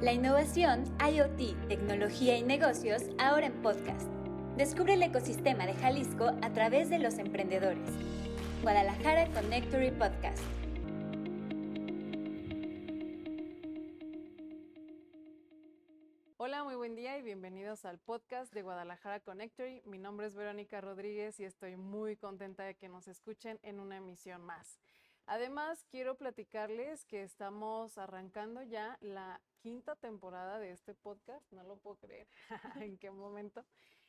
La innovación, IoT, tecnología y negocios ahora en podcast. Descubre el ecosistema de Jalisco a través de los emprendedores. Guadalajara Connectory Podcast. Hola, muy buen día y bienvenidos al podcast de Guadalajara Connectory. Mi nombre es Verónica Rodríguez y estoy muy contenta de que nos escuchen en una emisión más. Además, quiero platicarles que estamos arrancando ya la quinta temporada de este podcast, no lo puedo creer en qué momento.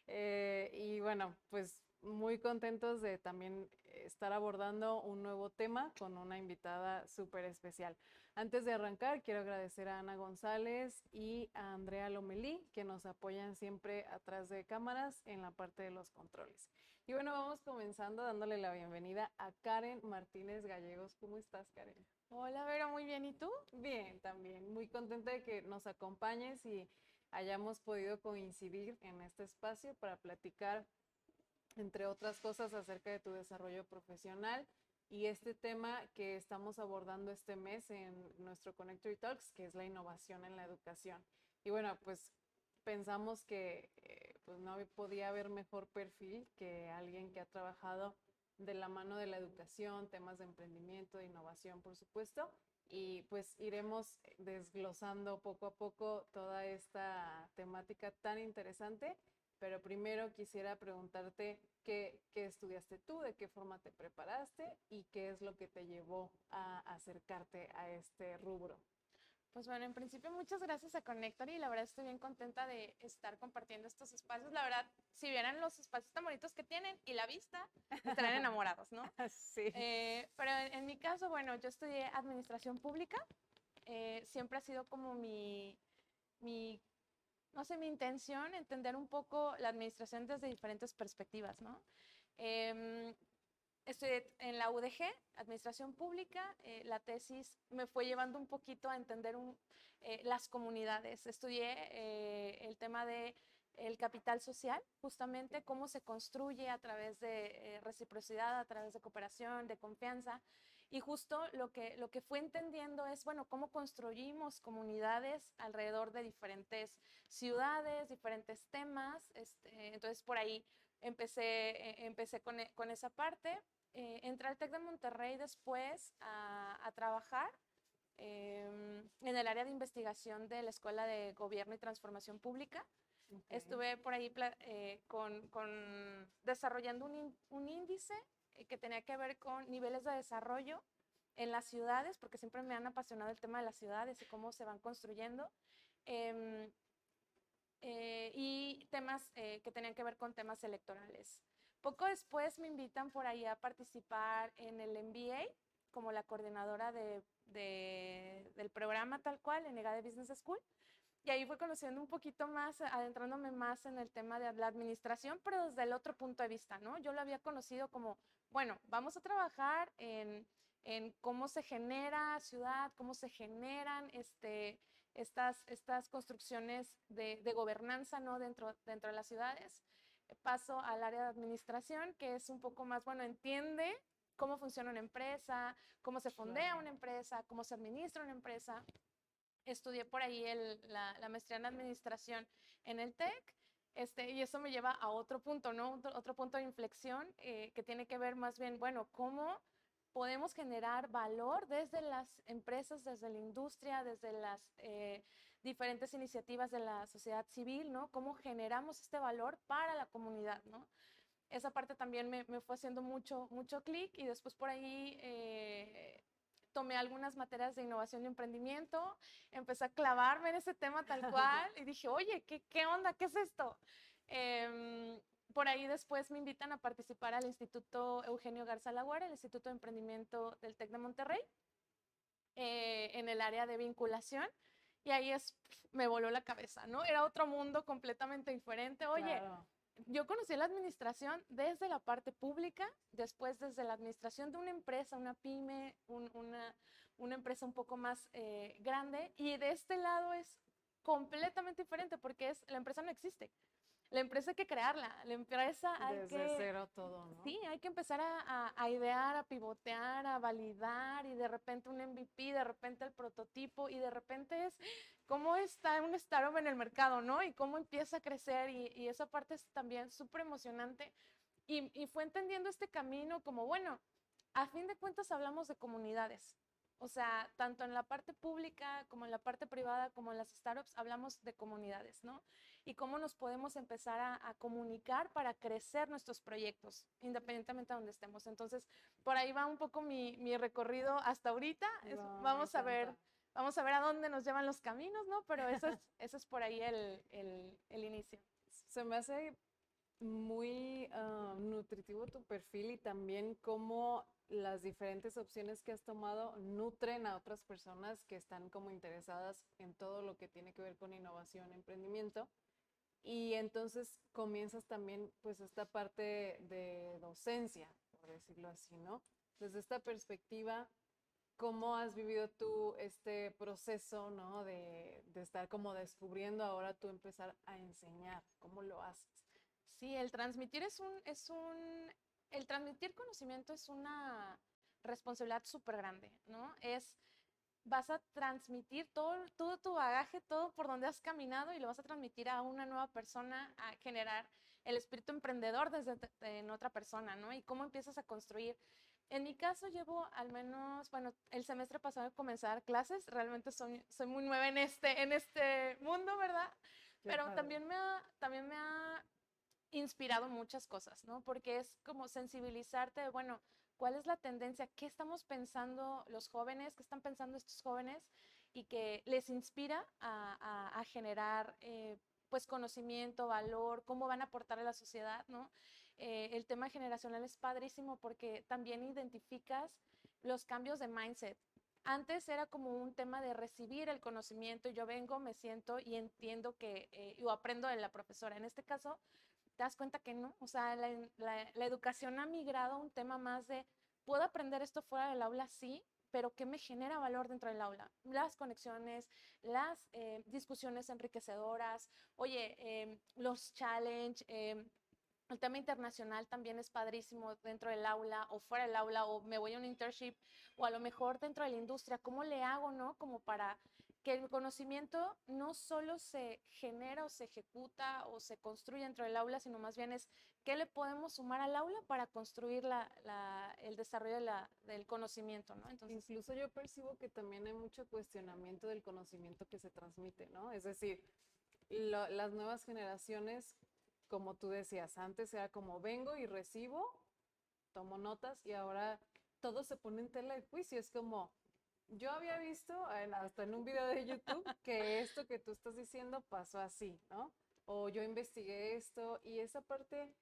Eh, y bueno, pues muy contentos de también estar abordando un nuevo tema con una invitada súper especial. Antes de arrancar, quiero agradecer a Ana González y a Andrea Lomelí, que nos apoyan siempre atrás de cámaras en la parte de los controles. Y bueno, vamos comenzando dándole la bienvenida a Karen Martínez Gallegos. ¿Cómo estás, Karen? Hola, Vera, muy bien. ¿Y tú? Bien, también. Muy contenta de que nos acompañes y hayamos podido coincidir en este espacio para platicar, entre otras cosas, acerca de tu desarrollo profesional y este tema que estamos abordando este mes en nuestro Connectory Talks, que es la innovación en la educación. Y bueno, pues pensamos que eh, pues no podía haber mejor perfil que alguien que ha trabajado de la mano de la educación, temas de emprendimiento, de innovación, por supuesto, y pues iremos desglosando poco a poco toda esta temática tan interesante, pero primero quisiera preguntarte qué, qué estudiaste tú, de qué forma te preparaste y qué es lo que te llevó a acercarte a este rubro. Pues bueno, en principio muchas gracias a Connector y la verdad estoy bien contenta de estar compartiendo estos espacios. La verdad, si vieran los espacios tan bonitos que tienen y la vista, estarán enamorados, ¿no? Sí. Eh, pero en, mi caso, bueno, yo estudié administración pública. Eh, siempre ha sido como mi, mi, no sé, mi intención entender un poco la administración desde diferentes perspectivas, ¿no? Em, estudié en la UDG, Administración Pública. Eh, la tesis me fue llevando un poquito a entender eh, las comunidades. Estudié eh, el tema de el capital social, justamente cómo se construye a través de reciprocidad, a través de cooperación, de confianza. Y justo lo que, lo que fue entendiendo es, bueno, cómo construimos comunidades alrededor de diferentes ciudades, diferentes temas. Este, entonces, por ahí empecé, empecé con, con esa parte eh, entré al TEC de Monterrey después a, trabajar em, en el área de investigación de la Escuela de Gobierno y Transformación Pública. Estuve por ahí eh, con, con, desarrollando un, un índice eh, que tenía que ver con niveles de desarrollo en las ciudades, porque siempre me han apasionado el tema de las ciudades y cómo se van construyendo. Eh, y temas que tenían que ver con temas electorales. Poco después me invitan por ahí a participar en el MBA como la coordinadora de, del programa tal cual en EGADE Business School. Y ahí fue conociendo un poquito más, adentrándome más en el tema de la administración, pero desde el otro punto de vista, ¿no? Yo lo había conocido como, bueno, vamos a trabajar en, en cómo se genera ciudad, cómo se generan este, estas, estas construcciones de, de gobernanza, ¿no? Dentro, dentro de las ciudades paso al área de administración, que es un poco más, bueno, entiende cómo funciona una empresa, cómo se fondea una empresa, cómo se administra una empresa. Estudié por ahí la, maestría en administración en el TEC. Este, y eso me lleva a otro punto, ¿no? Otro, punto de inflexión eh, que tiene que ver más bien, bueno, cómo podemos generar valor desde las empresas, desde la industria, desde las eh, diferentes iniciativas de la sociedad civil, ¿no? Cómo generamos este valor para la comunidad, ¿no? Esa parte también me, me fue haciendo mucho, mucho clic y después por ahí eh, tomé algunas materias de innovación y emprendimiento, empecé a clavarme en ese tema tal cual y dije, oye, ¿qué, qué onda? ¿Qué es esto? Em, por ahí después me invitan a participar al Instituto Eugenio Garza Laguara, el Instituto de Emprendimiento del TEC de Monterrey, eh, en el área de vinculación. Y ahí es, me voló la cabeza, ¿no? Era otro mundo completamente diferente. Oye, yo conocí la administración desde la parte pública, después desde la administración de una empresa, una pyme, una, una, empresa un poco más eh, grande. Y de este lado es completamente diferente porque es, la empresa no existe. La empresa hay que crearla, la empresa hay Desde que... cero todo, ¿no? Sí, hay que empezar a, a- a idear, a pivotear, a validar y de repente un MVP, de repente el prototipo y de repente es cómo está un startup en el mercado, ¿no? Y cómo empieza a crecer y, y esa parte es también súper emocionante. Y, y fue entendiendo este camino como, bueno, a fin de cuentas hablamos de comunidades. O sea, tanto en la parte pública como en la parte privada, como en las startups, hablamos de comunidades, ¿no? Y cómo nos podemos empezar a, a comunicar para crecer nuestros proyectos, independientemente de donde estemos. Entonces, por ahí va un poco mi, mi recorrido hasta ahorita. Es- me vamos a ver, vamos a ver a dónde nos llevan los caminos, ¿no? Pero eso es, eso es por ahí el, el, el inicio. Se me hace muy ah, nutritivo tu perfil y también cómo las diferentes opciones que has tomado nutren a otras personas que están como interesadas en todo lo que tiene que ver con innovación, emprendimiento. Y entonces comienzas también pues esta parte de docencia, por decirlo así, ¿no? Desde esta perspectiva, ¿cómo has vivido tú este proceso, ¿no? De, de estar como descubriendo ahora tú empezar a enseñar, ¿cómo lo haces? Sí, el transmitir es un, es un, el transmitir conocimiento es una responsabilidad súper grande, ¿no? Es, vas a transmitir todo, todo tu bagaje, todo por donde has caminado y lo vas a transmitir a una nueva persona, a generar el espíritu emprendedor desde en otra persona, ¿no? Y cómo empiezas a construir. En mi caso llevo al menos, bueno, el semestre pasado a dar clases, realmente soy, soy muy nueva en este, en este mundo, ¿verdad? Qué Pero padre. también me ha, también me ha inspirado muchas cosas, ¿no? Porque es como sensibilizarte de, bueno, ¿cuál es la tendencia? ¿Qué estamos pensando los jóvenes? ¿Qué están pensando estos jóvenes? Y que les inspira a, a- a generar, eh, pues, conocimiento, valor, cómo van a aportar a la sociedad, ¿no? Eh, el tema generacional es padrísimo porque también identificas los cambios de mindset. Antes era como un tema de recibir el conocimiento, yo vengo, me siento y entiendo que, eh, aprendo de la profesora. En este caso, te das cuenta que no, o sea, la, la- la educación ha migrado a un tema más de, ¿puedo aprender esto fuera del aula? Sí, pero ¿qué me genera valor dentro del aula? Las conexiones, las eh, discusiones enriquecedoras, oye, em, los challenge, em, el tema internacional también es padrísimo dentro del aula o fuera del aula o me voy a un internship o a lo mejor dentro de la industria, ¿cómo le hago, no? Como para que el conocimiento no solo se genera o se ejecuta o se construye dentro del aula, sino más bien es qué le podemos sumar al aula para construir la- el desarrollo del conocimiento, ¿no? Entonces, Incluso yo percibo que también hay mucho cuestionamiento del conocimiento que se transmite, ¿no? Es decir, las nuevas generaciones, como tú decías, antes era como vengo y recibo, tomo notas y ahora todo se pone en tela de juicio. Es como, yo había visto hasta en un video de YouTube que esto que tú estás diciendo pasó así, ¿no? O yo investigué esto y esa parte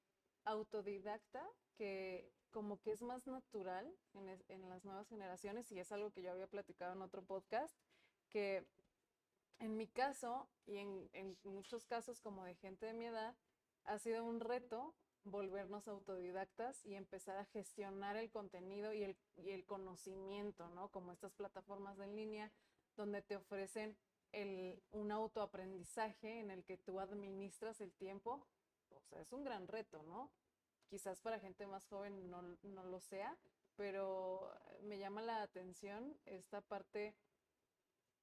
autodidacta que como que es más natural en, las nuevas generaciones y es algo que yo había platicado en otro podcast, que en mi caso y en muchos casos como de gente de mi edad, ha sido un reto volvernos autodidactas y empezar a gestionar el contenido y el, y el conocimiento, ¿no? Como estas plataformas en línea donde te ofrecen el, un autoaprendizaje en el que tú administras el tiempo. O sea, es un gran reto, ¿no? Quizás para gente más joven no, no lo sea, pero me llama la atención esta parte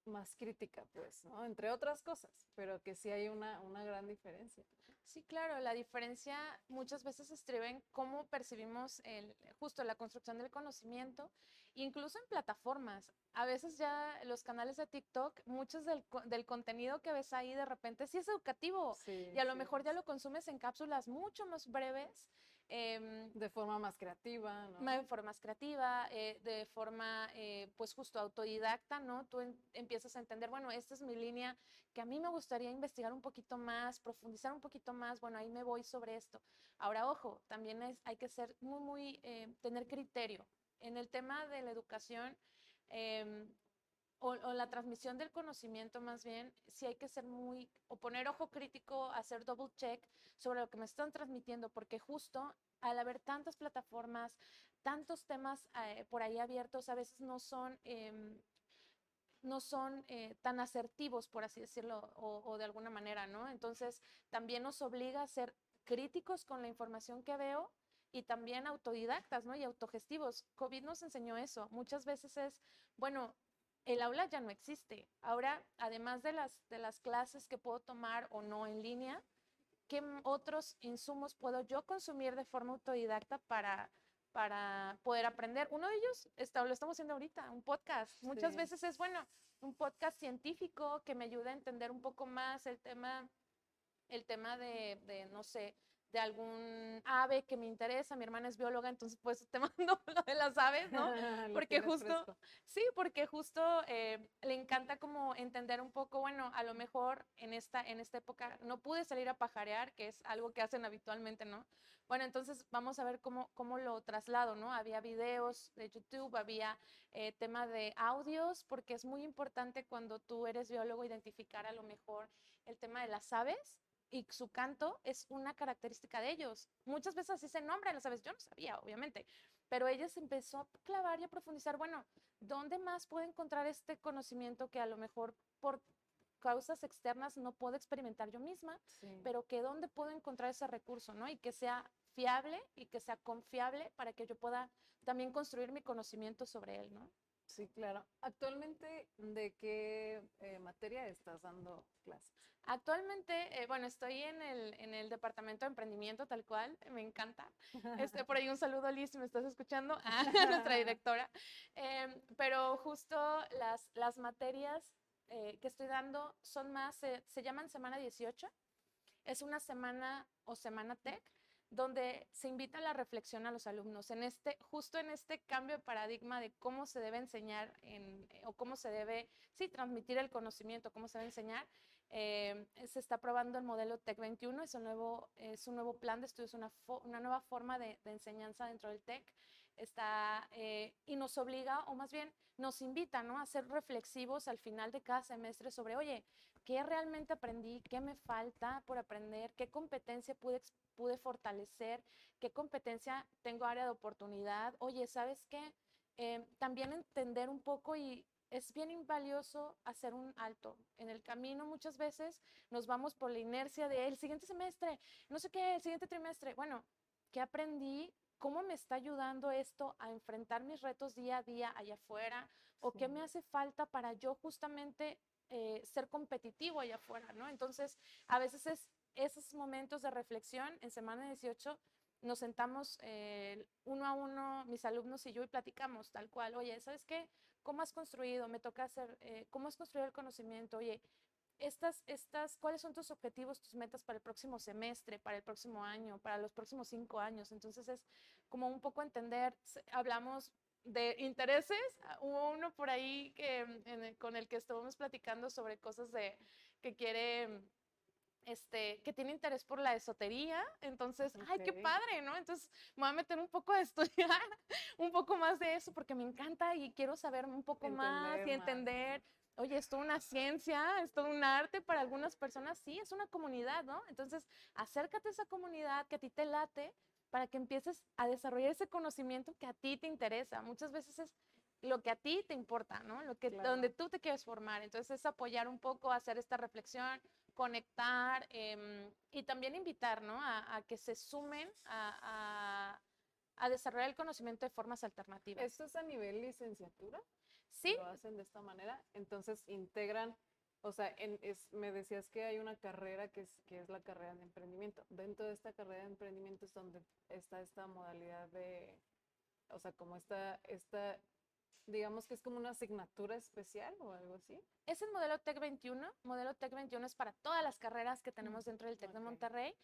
más crítica, pues, ¿no? Entre otras cosas, pero que sí hay una, una gran diferencia. Sí, claro, la diferencia muchas veces estriba en cómo percibimos el, justo la construcción del conocimiento, incluso en plataformas. A veces ya los canales de TikTok, muchos del, del contenido que ves ahí de repente sí es educativo Sí, y a lo sí, mejor ya lo consumes en cápsulas mucho más breves. Em, De forma más creativa, ¿no? de forma más creativa, eh, de forma, eh, pues justo autodidacta, ¿no? Tú en- empiezas a entender, bueno, esta es mi línea que a mí me gustaría investigar un poquito más, profundizar un poquito más, bueno, ahí me voy sobre esto. Ahora, ojo, también es, hay que ser muy, muy, eh, tener criterio. En el tema de la educación, em, o, la transmisión del conocimiento más bien, sí hay que ser muy, o poner ojo crítico, hacer double check sobre lo que me están transmitiendo, porque justo al haber tantas plataformas, tantos temas eh, por ahí abiertos, a veces no son, em, no son eh, tan asertivos, por así decirlo, o, o, de alguna manera, ¿no? Entonces, también nos obliga a ser críticos con la información que veo y también autodidactas, ¿no? Y autogestivos. COVID nos enseñó eso. Muchas veces es, bueno, el aula ya no existe. Ahora, además de las, de las clases que puedo tomar o no en línea, ¿qué otros insumos puedo yo consumir de forma autodidacta para, para poder aprender? Uno de ellos está, lo estamos haciendo ahorita, un podcast. Muchas veces es, bueno, un podcast científico que me ayuda a entender un poco más el tema, el tema de, de no sé, de algún ave que me interesa. Mi hermana es bióloga, entonces pues te mando lo de las aves, ¿no? porque justo, sí, porque justo eh, le encanta como entender un poco, bueno, a lo mejor en esta, en esta época no pude salir a pajarear, que es algo que hacen habitualmente, ¿no? Bueno, entonces vamos a ver cómo, cómo lo traslado, ¿no? Había videos de YouTube, había eh, tema de audios, porque es muy importante cuando tú eres biólogo identificar a lo mejor el tema de las aves y su canto es una característica de ellos. Muchas veces así se nombran las aves, yo no sabía, obviamente, pero ella se empezó a clavar y a profundizar, bueno, ¿dónde más puedo encontrar este conocimiento que a lo mejor por causas externas no puedo experimentar yo misma, pero que dónde puedo encontrar ese recurso, ¿no? Y que sea fiable y que sea confiable para que yo pueda también construir mi conocimiento sobre él, ¿no? Sí, claro. Actualmente, ¿de qué eh, materia estás dando clases? Actualmente, eh, bueno, estoy en el, en el departamento de emprendimiento tal cual, me encanta. Este, por ahí un saludo, Liz, si me estás escuchando, a nuestra directora. Em, pero justo las, las materias eh, que estoy dando son más, se llaman Semana 18. Es una semana o Semana Tech donde se invita a la reflexión a los alumnos en este justo en este cambio de paradigma de cómo se debe enseñar en, o cómo se debe sí transmitir el conocimiento cómo se debe enseñar eh, se está probando el modelo TEC 21 es un nuevo es un nuevo plan de estudios una, una nueva forma de, enseñanza dentro del TEC eh, y nos obliga o más bien nos invita ¿no? a ser reflexivos al final de cada semestre sobre oye qué realmente aprendí qué me falta por aprender qué competencia pude pude fortalecer, qué competencia tengo área de oportunidad. Oye, ¿sabes qué? Eh, también entender un poco y es bien valioso hacer un alto. En el camino muchas veces nos vamos por la inercia de el siguiente semestre, no sé qué, el siguiente trimestre. Bueno, ¿qué aprendí? ¿Cómo me está ayudando esto a enfrentar mis retos día a día allá afuera? ¿O qué me hace falta para yo justamente eh, ser competitivo allá afuera? ¿no? Entonces, a veces es esos momentos de reflexión en semana 18 nos sentamos eh, uno a uno, mis alumnos y yo, y platicamos tal cual, oye, ¿sabes qué? ¿Cómo has construido? Me toca hacer, eh, ¿cómo has construido el conocimiento? Oye, estas, estas, ¿cuáles son tus objetivos, tus metas para el próximo semestre, para el próximo año, para los próximos cinco años? Entonces es como un poco entender, hablamos de intereses, hubo uno por ahí que, con el que estuvimos platicando sobre cosas de que quiere este, que tiene interés por la esotería, entonces, ay, qué padre, ¿no? Entonces, me voy a meter un poco a estudiar un poco más de eso porque me encanta y quiero saber un poco más y entender. Oye, es toda una ciencia, es todo un arte para algunas personas, sí, es una comunidad, ¿no? Entonces, acércate a esa comunidad que a ti te late para que empieces a desarrollar ese conocimiento que a ti te interesa. Muchas veces es lo que a ti te importa, ¿no? Lo que, Donde tú te quieres formar. Entonces, es apoyar un poco, hacer esta reflexión, conectar em, y también invitar ¿no? a, que se sumen a, a, desarrollar el conocimiento de formas alternativas. ¿Esto es a nivel licenciatura? Sí. Lo hacen de esta manera, entonces integran, o sea, en, es, me decías que hay una carrera que es, que es la carrera de emprendimiento. Dentro de esta carrera de emprendimiento es donde está esta modalidad de, o sea, como esta, esta digamos que es como una asignatura especial o algo así. Es el modelo TEC 21. Modelo TEC 21 es para todas las carreras que tenemos mm, dentro del TEC de Monterrey.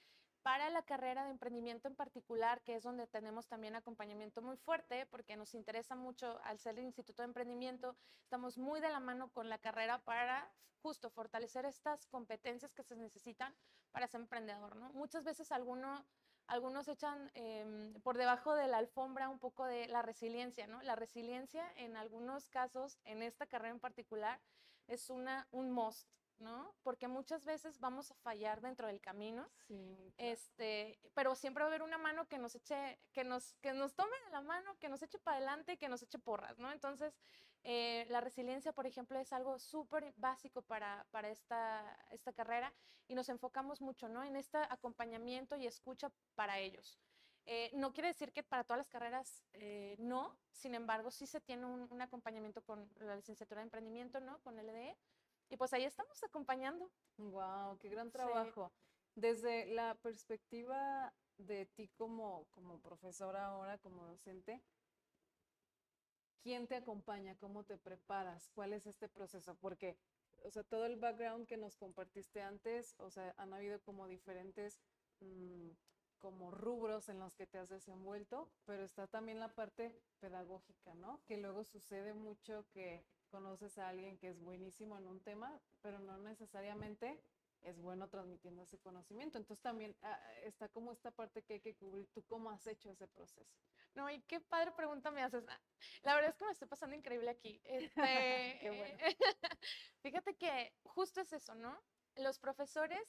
Para la carrera de emprendimiento en particular, que es donde tenemos también acompañamiento muy fuerte, porque nos interesa mucho, al ser el Instituto de Emprendimiento, estamos muy de la mano con la carrera para justo fortalecer estas competencias que se necesitan para ser emprendedor, ¿no? Muchas veces alguno algunos echan em, por debajo de la alfombra un poco de la resiliencia, ¿no? La resiliencia en algunos casos, en esta carrera en particular, es una, un must, ¿no? Porque muchas veces vamos a fallar dentro del camino, este, pero siempre va a haber una mano que nos eche, que nos, que nos tome de la mano, que nos eche para adelante, que nos eche porras, ¿no? Entonces, Eh, la resiliencia, por ejemplo, es algo súper básico para, para esta, esta carrera y nos enfocamos mucho ¿no? en este acompañamiento y escucha para ellos. Eh, no quiere decir que para todas las carreras eh, no, sin embargo, sí se tiene un, un, acompañamiento con la licenciatura de emprendimiento, ¿no? Con LDE. Y pues ahí estamos acompañando. ¡Wow! ¡Qué gran trabajo! Sí. Desde la perspectiva de ti como, como profesora ahora, como docente, ¿quién te acompaña? ¿Cómo te preparas? ¿Cuál es este proceso? Porque, o sea, todo el background que nos compartiste antes, o sea, han habido como diferentes mmm, como rubros en los que te has desenvuelto, pero está también la parte pedagógica, ¿no? Que luego sucede mucho que conoces a alguien que es buenísimo en un tema, pero no necesariamente es bueno transmitiendo ese conocimiento. Entonces también ah, está como esta parte que hay que cubrir. ¿Tú cómo has hecho ese proceso? No, y qué padre pregunta me haces. Ah, la verdad es que me estoy pasando increíble aquí. Este, qué bueno. Fíjate que justo es eso, ¿no? Los profesores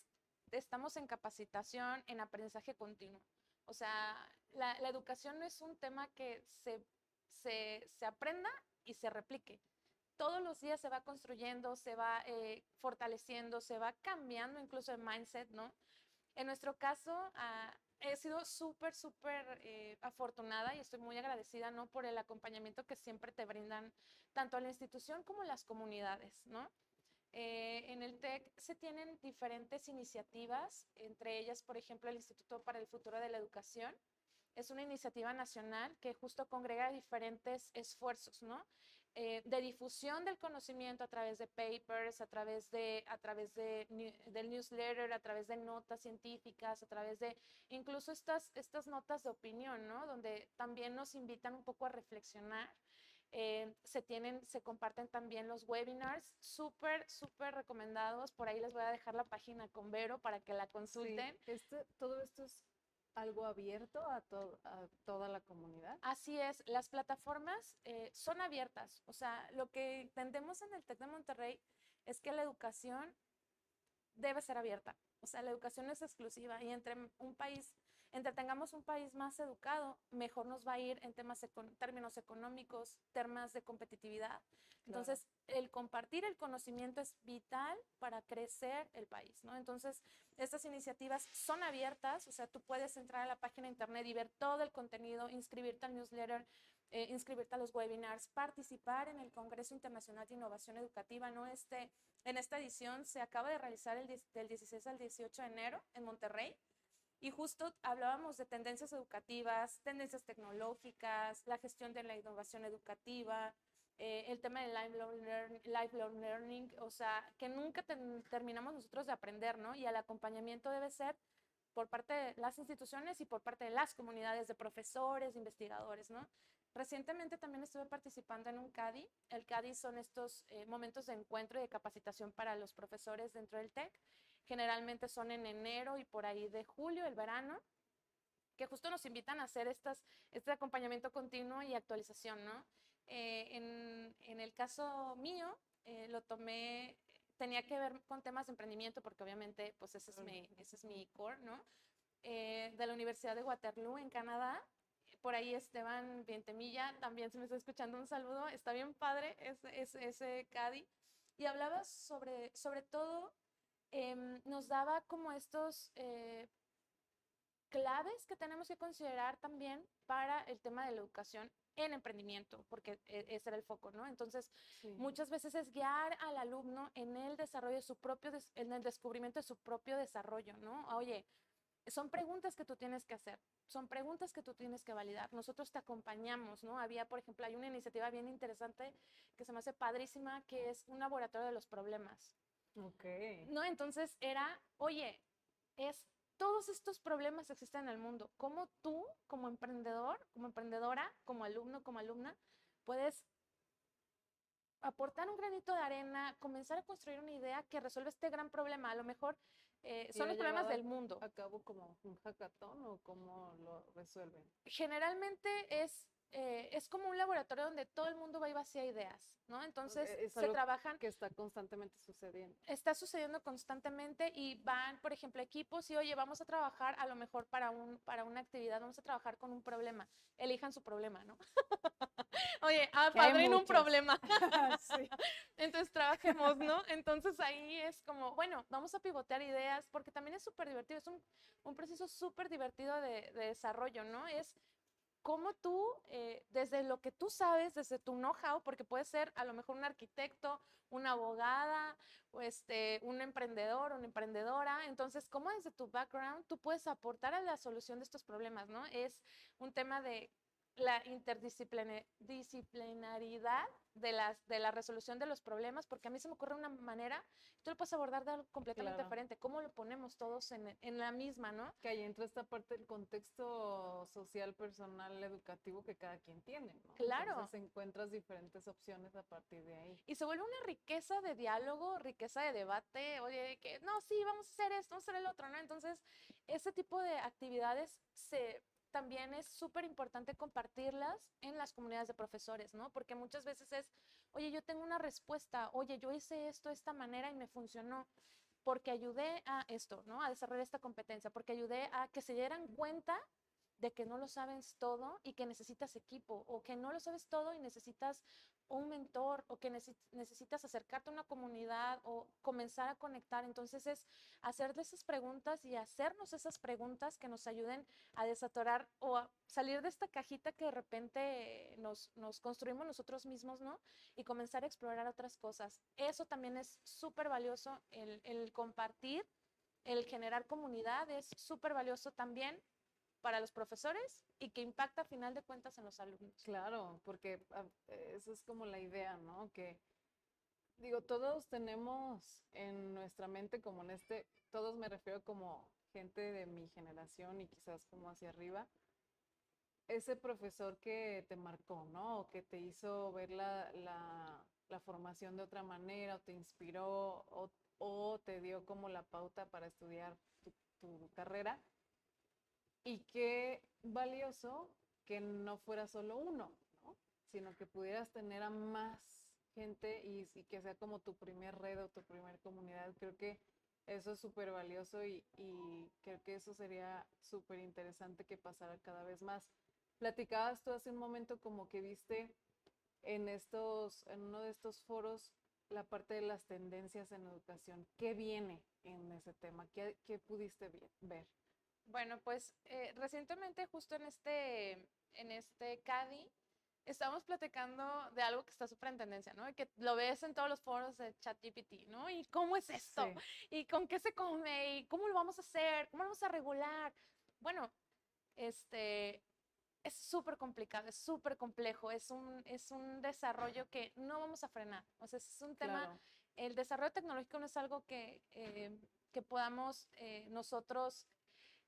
estamos en capacitación, en aprendizaje continuo. O sea, la, la educación no es un tema que se, se, se, aprenda y se replique. Todos los días se va construyendo, se va eh, fortaleciendo, se va cambiando incluso el mindset, ¿no? En nuestro caso, uh, he sido súper, súper eh, afortunada y estoy muy agradecida, ¿no? Por el acompañamiento que siempre te brindan tanto a la institución como las comunidades, ¿no? Eh, en el TEC se tienen diferentes iniciativas, entre ellas, por ejemplo, el Instituto para el Futuro de la Educación. Es una iniciativa nacional que justo congrega diferentes esfuerzos, ¿no? Eh, de difusión del conocimiento a través de papers, a través, de, a través de, del newsletter, a través de notas científicas, a través de incluso estas, estas notas de opinión, ¿no? Donde también nos invitan un poco a reflexionar eh, se tienen, se comparten también los webinars, súper, súper recomendados. Por ahí les voy a dejar la página con Vero para que la consulten. Sí. Este, todo esto es algo abierto a, a, toda la comunidad. Así es, las plataformas eh, son abiertas. O sea, lo que entendemos en el TEC de Monterrey es que la educación debe ser abierta. O sea, la educación es exclusiva y entre un país entretengamos un país más educado, mejor nos va a ir en temas términos económicos, temas de competitividad. Entonces, claro. el compartir el conocimiento es vital para crecer el país, ¿no? Entonces, estas iniciativas son abiertas, o sea, tú puedes entrar a la página de internet y ver todo el contenido, inscribirte al newsletter, eh, inscribirte a los webinars, participar en el Congreso Internacional de Innovación Educativa, ¿no? Este, en esta edición se acaba de realizar el, del 16 al 18 de enero en Monterrey. Y justo hablábamos de tendencias educativas, tendencias tecnológicas, la gestión de la innovación educativa, eh, el tema del lifelong learning, lifelong learning, o sea, que nunca te, terminamos nosotros de aprender, ¿no? Y el acompañamiento debe ser por parte de las instituciones y por parte de las comunidades de profesores, de investigadores, ¿no? Recientemente también estuve participando en un CADI. El CADI son estos eh, momentos de encuentro y de capacitación para los profesores dentro del TEC generalmente son en enero y por ahí de julio, el verano, que justo nos invitan a hacer estas, este acompañamiento continuo y actualización, ¿no? Eh, en, en, el caso mío, eh, lo tomé, tenía que ver con temas de emprendimiento, porque obviamente, pues ese es mi, ese es mi core, ¿no? Eh, de la Universidad de Waterloo, en Canadá. Por ahí Esteban Vientemilla, también se me está escuchando un saludo, está bien padre ese, ese, ese CADI. Y hablaba sobre, sobre todo eh, nos daba como estos eh, claves que tenemos que considerar también para el tema de la educación en emprendimiento, porque e, ese era el foco, ¿no? Entonces, sí. muchas veces es guiar al alumno en el desarrollo de su propio, en el descubrimiento de su propio desarrollo, ¿no? Oye, son preguntas que tú tienes que hacer, son preguntas que tú tienes que validar. Nosotros te acompañamos, ¿no? Había, por ejemplo, hay una iniciativa bien interesante que se me hace padrísima, que es un laboratorio de los problemas. Ok. ¿No? Entonces era, oye, es todos estos problemas existen en el mundo. ¿Cómo tú, como emprendedor, como emprendedora, como alumno, como alumna, puedes aportar un granito de arena, comenzar a construir una idea que resuelve este gran problema? A lo mejor eh, son los problemas del mundo. ¿A cabo como un hackathon o cómo lo resuelven? Generalmente es eh, es como un laboratorio donde todo el mundo va y vacía ideas, ¿no? Entonces es se trabajan. Que está constantemente sucediendo. Está sucediendo constantemente y van, por ejemplo, equipos y, oye, vamos a trabajar a lo mejor para, un, para una actividad, vamos a trabajar con un problema. Elijan su problema, ¿no? Oye, ah, padrino un problema. Entonces trabajemos, ¿no? Entonces ahí es como, bueno, vamos a pivotear ideas, porque también es súper divertido, es un, un proceso súper divertido de, de desarrollo, ¿no? Es cómo tú, eh, desde lo que tú sabes, desde tu know-how, porque puede ser a lo mejor un arquitecto, una abogada, o este, un emprendedor, una emprendedora, entonces, cómo desde tu background tú puedes aportar a la solución de estos problemas, ¿no? Es un tema de la interdisciplinaridad de, las, de la resolución de los problemas, porque a mí se me ocurre una manera, tú lo puedes abordar de algo completamente diferente, cómo lo ponemos todos en, en, la misma, ¿no? Que ahí entra esta parte del contexto social, personal, educativo que cada quien tiene, ¿no? Claro. Entonces encuentras diferentes opciones a partir de ahí. Y se vuelve una riqueza de diálogo, riqueza de debate, oye, que no, sí, vamos a hacer esto, vamos a hacer el otro, ¿no? Entonces, ese tipo de actividades se también es súper importante compartirlas en las comunidades de profesores, ¿no? Porque muchas veces es, oye, yo tengo una respuesta, oye, yo hice esto de esta manera y me funcionó porque ayudé a esto, ¿no? A desarrollar esta competencia, porque ayudé a que se dieran cuenta de que no lo sabes todo y que necesitas equipo, o que no lo sabes todo y necesitas un mentor, o que necesitas acercarte a una comunidad o comenzar a conectar. Entonces es hacer esas preguntas y hacernos esas preguntas que nos ayuden a desatorar o a salir de esta cajita que de repente nos, nos construimos nosotros mismos, ¿no? Y comenzar a explorar otras cosas. Eso también es súper valioso, el, el compartir el generar comunidad es súper valioso también para los profesores y que impacta a final de cuentas en los alumnos. Claro, porque esa es como la idea, ¿no? Que digo, todos tenemos en nuestra mente como en este, todos me refiero como gente de mi generación y quizás como hacia arriba, ese profesor que te marcó, ¿no? O que te hizo ver la, la, formación de otra manera, o te inspiró, o, o, te dio como la pauta para estudiar tu, tu carrera y qué valioso que no fuera solo uno, ¿no? Sino que pudieras tener a más gente y, que sea como tu primer red o tu primer comunidad. Creo que eso es súper valioso y, creo que eso sería súper interesante que pasara cada vez más. Platicabas tú hace un momento como que viste en estos, en uno de estos foros la parte de las tendencias en educación. ¿Qué viene en ese tema? ¿Qué, qué pudiste ver? Bueno, pues eh, recientemente justo en este, en este CADI, estábamos platicando de algo que está súper en tendencia, ¿no? Y que lo ves en todos los foros de ChatGPT, ¿no? ¿Y cómo es esto? ¿Y con qué se come? ¿Y cómo lo vamos a hacer? ¿Cómo lo vamos a regular? Bueno, este, es súper complicado, es súper complejo, es un, es un desarrollo que no vamos a frenar. O sea, es un tema, el desarrollo tecnológico no es algo que, eh, que podamos eh, nosotros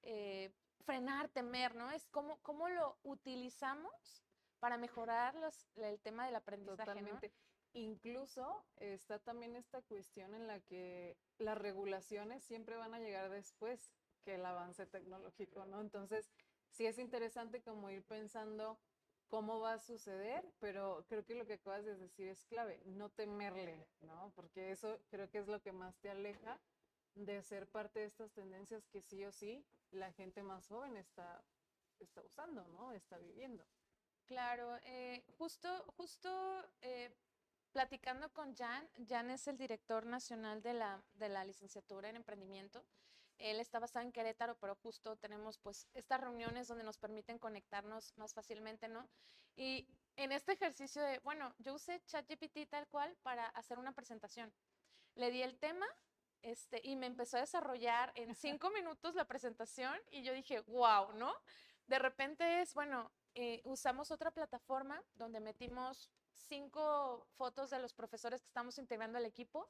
eh, frenar, temer, ¿no? Es cómo, cómo lo utilizamos para mejorar los, el tema del aprendizaje. Totalmente. Incluso está también esta cuestión en la que las regulaciones siempre van a llegar después que el avance tecnológico, ¿no? Entonces, sí es interesante como ir pensando cómo va a suceder, pero creo que lo que acabas de decir es clave, no temerle, ¿no? Porque eso creo que es lo que más te aleja de ser parte de estas tendencias que sí o sí la gente más joven está, está usando, ¿no? Está viviendo. Claro, eh, justo, justo eh, platicando con Jan, Jan es el director nacional de la, de la licenciatura en emprendimiento. Él está basado en Querétaro, pero justo tenemos pues estas reuniones donde nos permiten conectarnos más fácilmente, ¿no? Y en este ejercicio de, bueno, yo usé ChatGPT tal cual para hacer una presentación. Le di el tema este, y me empezó a desarrollar en cinco minutos la presentación y yo dije, wow, ¿no? De repente es, bueno, eh, usamos otra plataforma donde metimos cinco fotos de los profesores que estamos integrando al equipo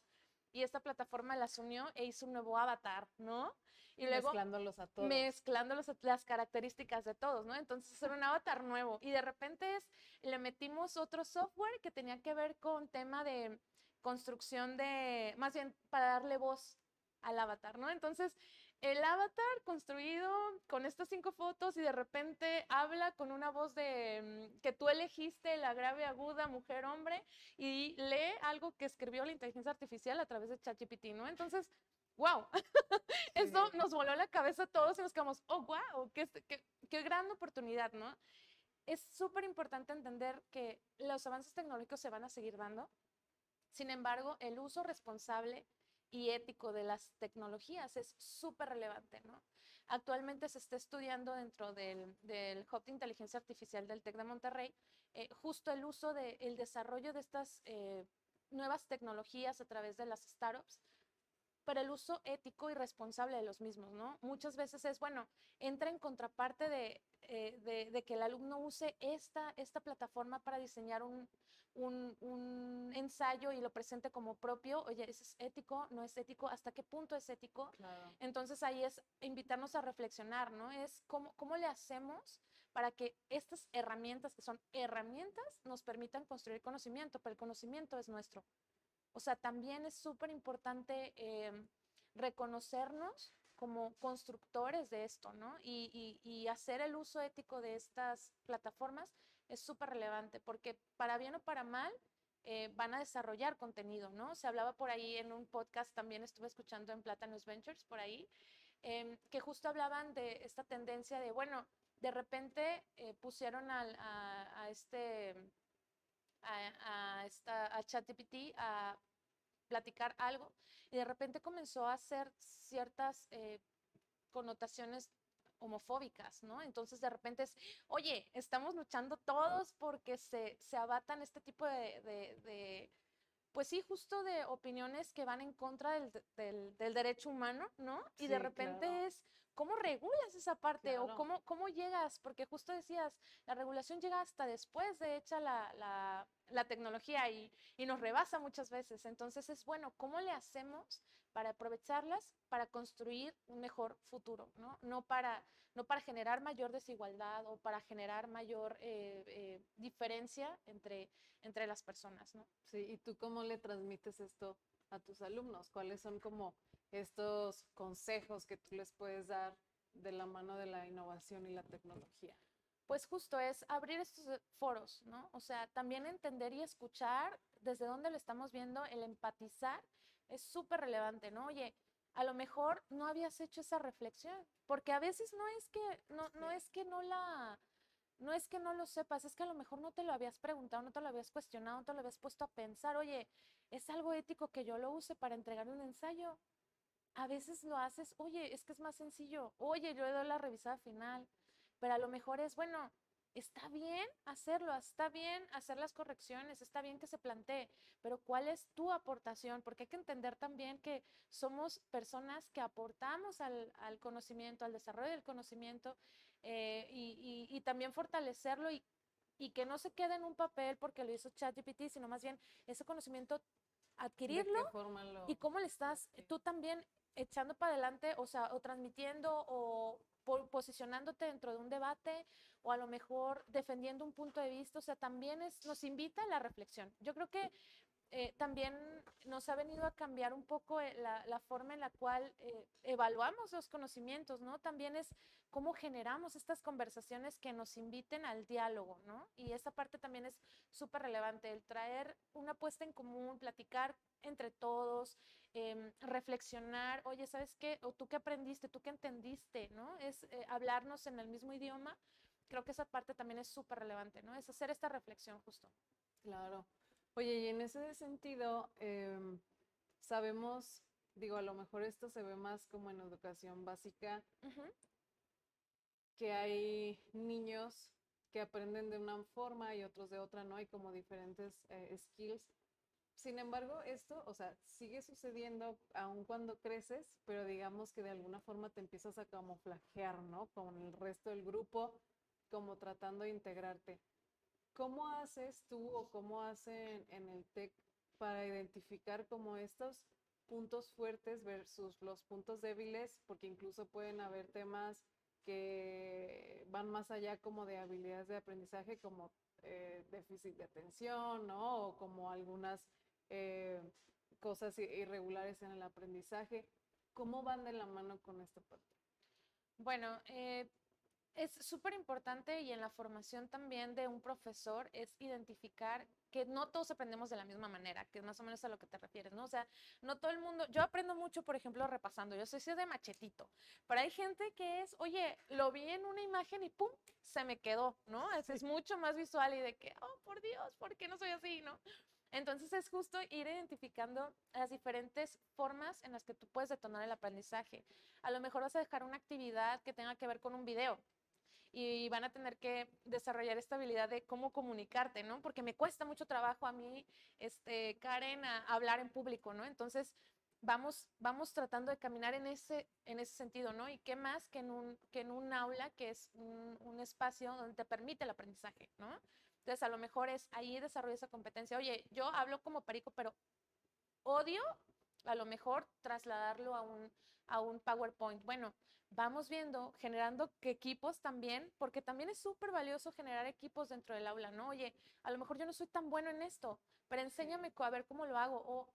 y esta plataforma las unió e hizo un nuevo avatar, ¿no? Y luego mezclándolos a todos. Mezclándolos a las características de todos, ¿no? Entonces era un avatar nuevo y de repente es, le metimos otro software que tenía que ver con tema de construcción de, más bien para darle voz al avatar, ¿no? Entonces, el avatar construido con estas cinco fotos y de repente habla con una voz de mm, que tú elegiste, la grave, aguda, mujer, hombre, y lee algo que escribió la inteligencia artificial a través de ChatGPT, ¿no? Entonces, wow, eso nos voló la cabeza a todos y nos quedamos, oh, wow, qué, qué, qué gran oportunidad, ¿no? es súper importante entender que los avances tecnológicos se van a seguir dando. Sin embargo, el uso responsable y ético de las tecnologías es súper relevante, ¿no? Actualmente se está estudiando dentro del, del Hub de Inteligencia Artificial del TEC de Monterrey eh, justo el uso del el desarrollo de estas eh, nuevas tecnologías a través de las startups pero el uso ético y responsable de los mismos, ¿no? Muchas veces es, bueno, entra en contraparte de, eh, de, que el alumno use esta, esta plataforma para diseñar un, un, un, ensayo y lo presente como propio, oye, ¿es ético? ¿No es ético? ¿Hasta qué punto es ético? Claro. Entonces ahí es invitarnos a reflexionar, ¿no? Es cómo, cómo le hacemos para que estas herramientas, que son herramientas, nos permitan construir conocimiento, pero el conocimiento es nuestro. O sea, también es súper importante eh, reconocernos como constructores de esto, ¿no? Y, y, y, hacer el uso ético de estas plataformas es súper relevante, porque para bien o para mal eh, van a desarrollar contenido, ¿no? Se hablaba por ahí en un podcast, también estuve escuchando en Platanos Ventures por ahí, eh, que justo hablaban de esta tendencia de, bueno, de repente eh, pusieron al, a, este, a, a, esta, a ChatGPT a platicar algo y de repente comenzó a hacer ciertas eh, connotaciones homofóbicas, ¿no? Entonces de repente es, oye, estamos luchando todos porque se, se abatan este tipo de, de, de, pues sí, justo de opiniones que van en contra del, del, del derecho humano, ¿no? Y Sí, de repente claro. es, ¿cómo regulas esa parte? Claro. ¿O cómo, cómo llegas? Porque justo decías, la regulación llega hasta después de hecha la, la, la tecnología y, y nos rebasa muchas veces. Entonces es bueno, ¿cómo le hacemos para aprovecharlas para construir un mejor futuro? No, no, para, no para generar mayor desigualdad o para generar mayor eh, eh, diferencia entre, entre las personas, ¿no? Sí, ¿y tú cómo le transmites esto a tus alumnos? ¿Cuáles son como estos consejos que tú les puedes dar de la mano de la innovación y la tecnología? Pues justo es abrir estos eh, foros, ¿no? O sea, también entender y escuchar desde dónde lo estamos viendo, el empatizar es súper relevante, ¿no? Oye, a lo mejor no habías hecho esa reflexión, porque a veces no es que no, no es que no la no es que no lo sepas, es que a lo mejor no te lo habías preguntado, no te lo habías cuestionado, no te lo habías puesto a pensar, oye, ¿es algo ético que yo lo use para entregar un ensayo? A veces lo haces, oye, es que es más sencillo, oye, yo le doy la revisada final, pero a lo mejor es, bueno, está bien hacerlo, está bien hacer las correcciones, está bien que se plantee, pero ¿cuál es tu aportación? Porque hay que entender también que somos personas que aportamos al, al conocimiento, al desarrollo del conocimiento eh, y, y, y, también fortalecerlo y, y, que no se quede en un papel porque lo hizo ChatGPT, sino más bien ese conocimiento adquirirlo lo... y cómo le estás sí. tú también echando para adelante, o sea, o transmitiendo o posicionándote dentro de un debate o a lo mejor defendiendo un punto de vista, o sea, también es, nos invita a la reflexión. Yo creo que eh, también nos ha venido a cambiar un poco eh, la, la, forma en la cual eh, evaluamos los conocimientos, ¿no? También es cómo generamos estas conversaciones que nos inviten al diálogo, ¿no? Y esa parte también es súper relevante, el traer una puesta en común, platicar entre todos, eh, reflexionar, oye, ¿sabes qué? O tú qué aprendiste, tú qué entendiste, ¿no? Es hablarnos en el mismo idioma. Creo que esa parte también es súper relevante, ¿no? Es hacer esta reflexión justo. Claro. Oye, y en ese sentido, eh, sabemos, digo, a lo mejor esto se ve más como en educación básica, uh -huh. que hay niños que aprenden de una forma y otros de otra, ¿no? Hay como diferentes eh, skills. Sin embargo, esto, o sea, sigue sucediendo aun cuando creces, pero digamos que de alguna forma te empiezas a camuflajear, ¿no? Con el resto del grupo, como tratando de integrarte. ¿Cómo haces tú o cómo hacen en el TEC para identificar como estos puntos fuertes versus los puntos débiles? Porque incluso pueden haber temas que van más allá como de habilidades de aprendizaje, como eh, déficit de atención, ¿no? O como algunas eh, cosas irregulares en el aprendizaje. ¿Cómo van de la mano con esta parte? Bueno, eh, es súper importante y en la formación también de un profesor es identificar que no todos aprendemos de la misma manera, que es más o menos a lo que te refieres, ¿no? O sea, no todo el mundo, yo aprendo mucho, por ejemplo, repasando, yo soy de machetito, pero hay gente que es, oye, lo vi en una imagen y ¡pum! se me quedó, ¿no? Es, es mucho más visual y de que, oh, por Dios, ¿por qué no soy así, no? Entonces es justo ir identificando las diferentes formas en las que tú puedes detonar el aprendizaje. A lo mejor vas a dejar una actividad que tenga que ver con un video y van a tener que desarrollar esta habilidad de cómo comunicarte, ¿no? Porque me cuesta mucho trabajo a mí, este, Karen, a hablar en público, ¿no? Entonces, vamos, vamos tratando de caminar en ese, en ese sentido, ¿no? Y qué más que en un, que en un aula, que es un, un espacio donde te permite el aprendizaje, ¿no? Entonces, a lo mejor es ahí desarrollo esa competencia. Oye, yo hablo como perico, pero odio a lo mejor trasladarlo a un, a un PowerPoint. Bueno, vamos viendo, generando equipos también, porque también es súper valioso generar equipos dentro del aula, ¿no? Oye, a lo mejor yo no soy tan bueno en esto, pero enséñame a ver cómo lo hago. O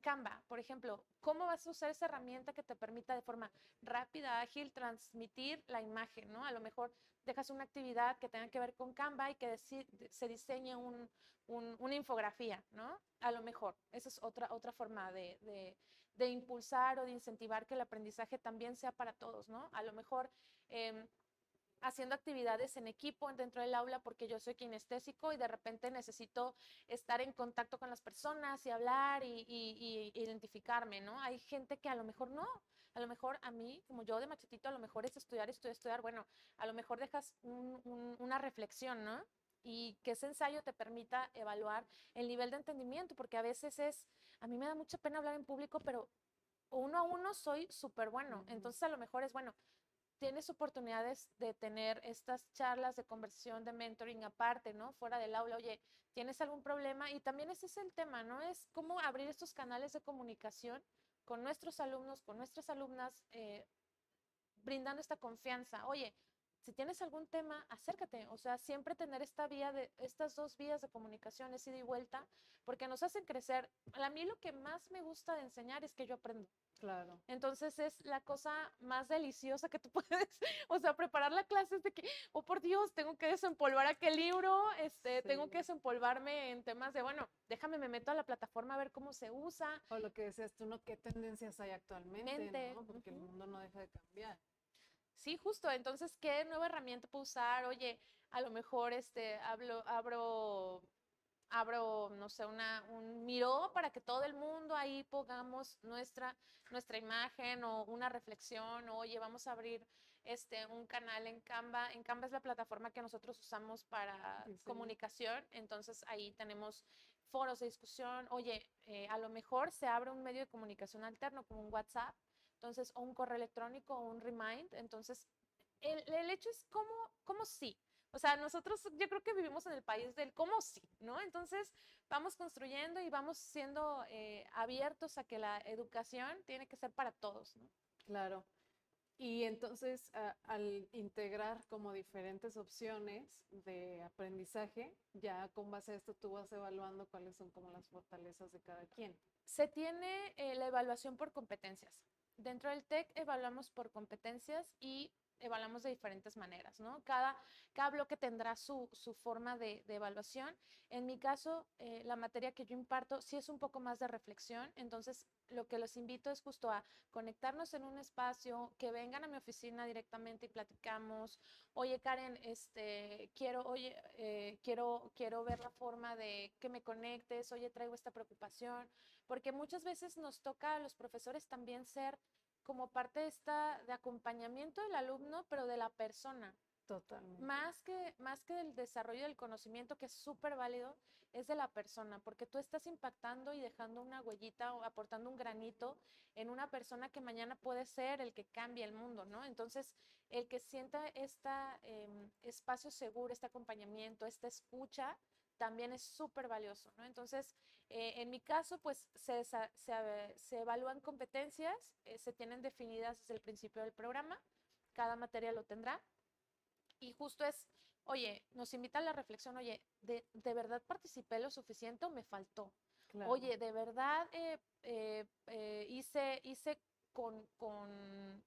Canva, por ejemplo, ¿cómo vas a usar esa herramienta que te permita de forma rápida, ágil, transmitir la imagen, ¿no? A lo mejor dejas una actividad que tenga que ver con Canva y que se diseñe una infografía, ¿no? A lo mejor, esa es otra, otra forma de, de impulsar o de incentivar que el aprendizaje también sea para todos, ¿no? A lo mejor em, haciendo actividades en equipo dentro del aula porque yo soy kinestésico y de repente necesito estar en contacto con las personas y hablar y, identificarme, ¿no? Hay gente que a lo mejor no, a lo mejor a mí, como yo de machetito, a lo mejor es estudiar, estudiar, estudiar, bueno, a lo mejor dejas una reflexión, ¿no? Y que ese ensayo te permita evaluar el nivel de entendimiento, porque a veces es, a mí me da mucha pena hablar en público, pero uno a uno soy súper bueno. Entonces a lo mejor es, bueno, tienes oportunidades de tener estas charlas de conversación, de mentoring aparte, ¿no? Fuera del aula, oye, ¿tienes algún problema? Y también ese es el tema, ¿no? Es cómo abrir estos canales de comunicación con nuestros alumnos, con nuestras alumnas, eh, brindando esta confianza. Oye, si tienes algún tema, acércate. O sea, siempre tener esta vía de, estas dos vías de comunicación, es ida y vuelta, porque nos hacen crecer. A mí lo que más me gusta de enseñar es que yo aprendo. Claro. Entonces es la cosa más deliciosa que tú puedes, o sea, preparar la clase es de que, oh por Dios, tengo que desempolvar aquel libro, este, tengo que desempolvarme en temas de, bueno, déjame, me meto a la plataforma a ver cómo se usa. O lo que decías tú, ¿no? ¿Qué tendencias hay actualmente? ¿no? Porque el mundo no deja de cambiar. Sí, justo. Entonces, ¿qué nueva herramienta puedo usar? Oye, a lo mejor este, hablo, abro abro, no sé, una, un miró para que todo el mundo ahí pongamos nuestra, nuestra imagen o una reflexión, o, oye, vamos a abrir este, un canal en Canva. En Canva es la plataforma que nosotros usamos para comunicación, entonces ahí tenemos foros de discusión, oye, eh, a lo mejor se abre un medio de comunicación alterno como un WhatsApp, entonces, o un correo electrónico o un remind, entonces el, el hecho es cómo, cómo sí, o sea, nosotros yo creo que vivimos en el país del cómo sí, ¿no? Entonces vamos construyendo y vamos siendo eh, abiertos a que la educación tiene que ser para todos, ¿no? Claro. Y entonces al integrar como diferentes opciones de aprendizaje, ya con base a esto tú vas evaluando cuáles son como las fortalezas de cada quien. Se tiene eh, la evaluación por competencias. Dentro del TEC evaluamos por competencias y evaluamos de diferentes maneras, ¿no? Cada, cada bloque tendrá su, su forma de, de, evaluación. En mi caso, eh, la materia que yo imparto sí es un poco más de reflexión, entonces lo que los invito es justo a conectarnos en un espacio, que vengan a mi oficina directamente y platicamos. Oye, Karen, este, quiero, oye, eh, quiero, quiero ver la forma de que me conectes, oye, traigo esta preocupación, porque muchas veces nos toca a los profesores también ser como parte de, esta, de acompañamiento del alumno, pero de la persona. Totalmente. Más que, más que del desarrollo del conocimiento, que es súper válido, es de la persona, porque tú estás impactando y dejando una huellita o aportando un granito en una persona que mañana puede ser el que cambie el mundo, ¿no? Entonces, el que sienta este espacio seguro, este acompañamiento, esta escucha, también es súper valioso, ¿no? Entonces, eh, en mi caso, pues se, se, evalúan competencias, eh, se tienen definidas desde el principio del programa, cada materia lo tendrá, y justo es, oye, nos invita a la reflexión, oye, ¿de, de verdad participé lo suficiente o me faltó? Oye, ¿de verdad eh, hice, hice con, con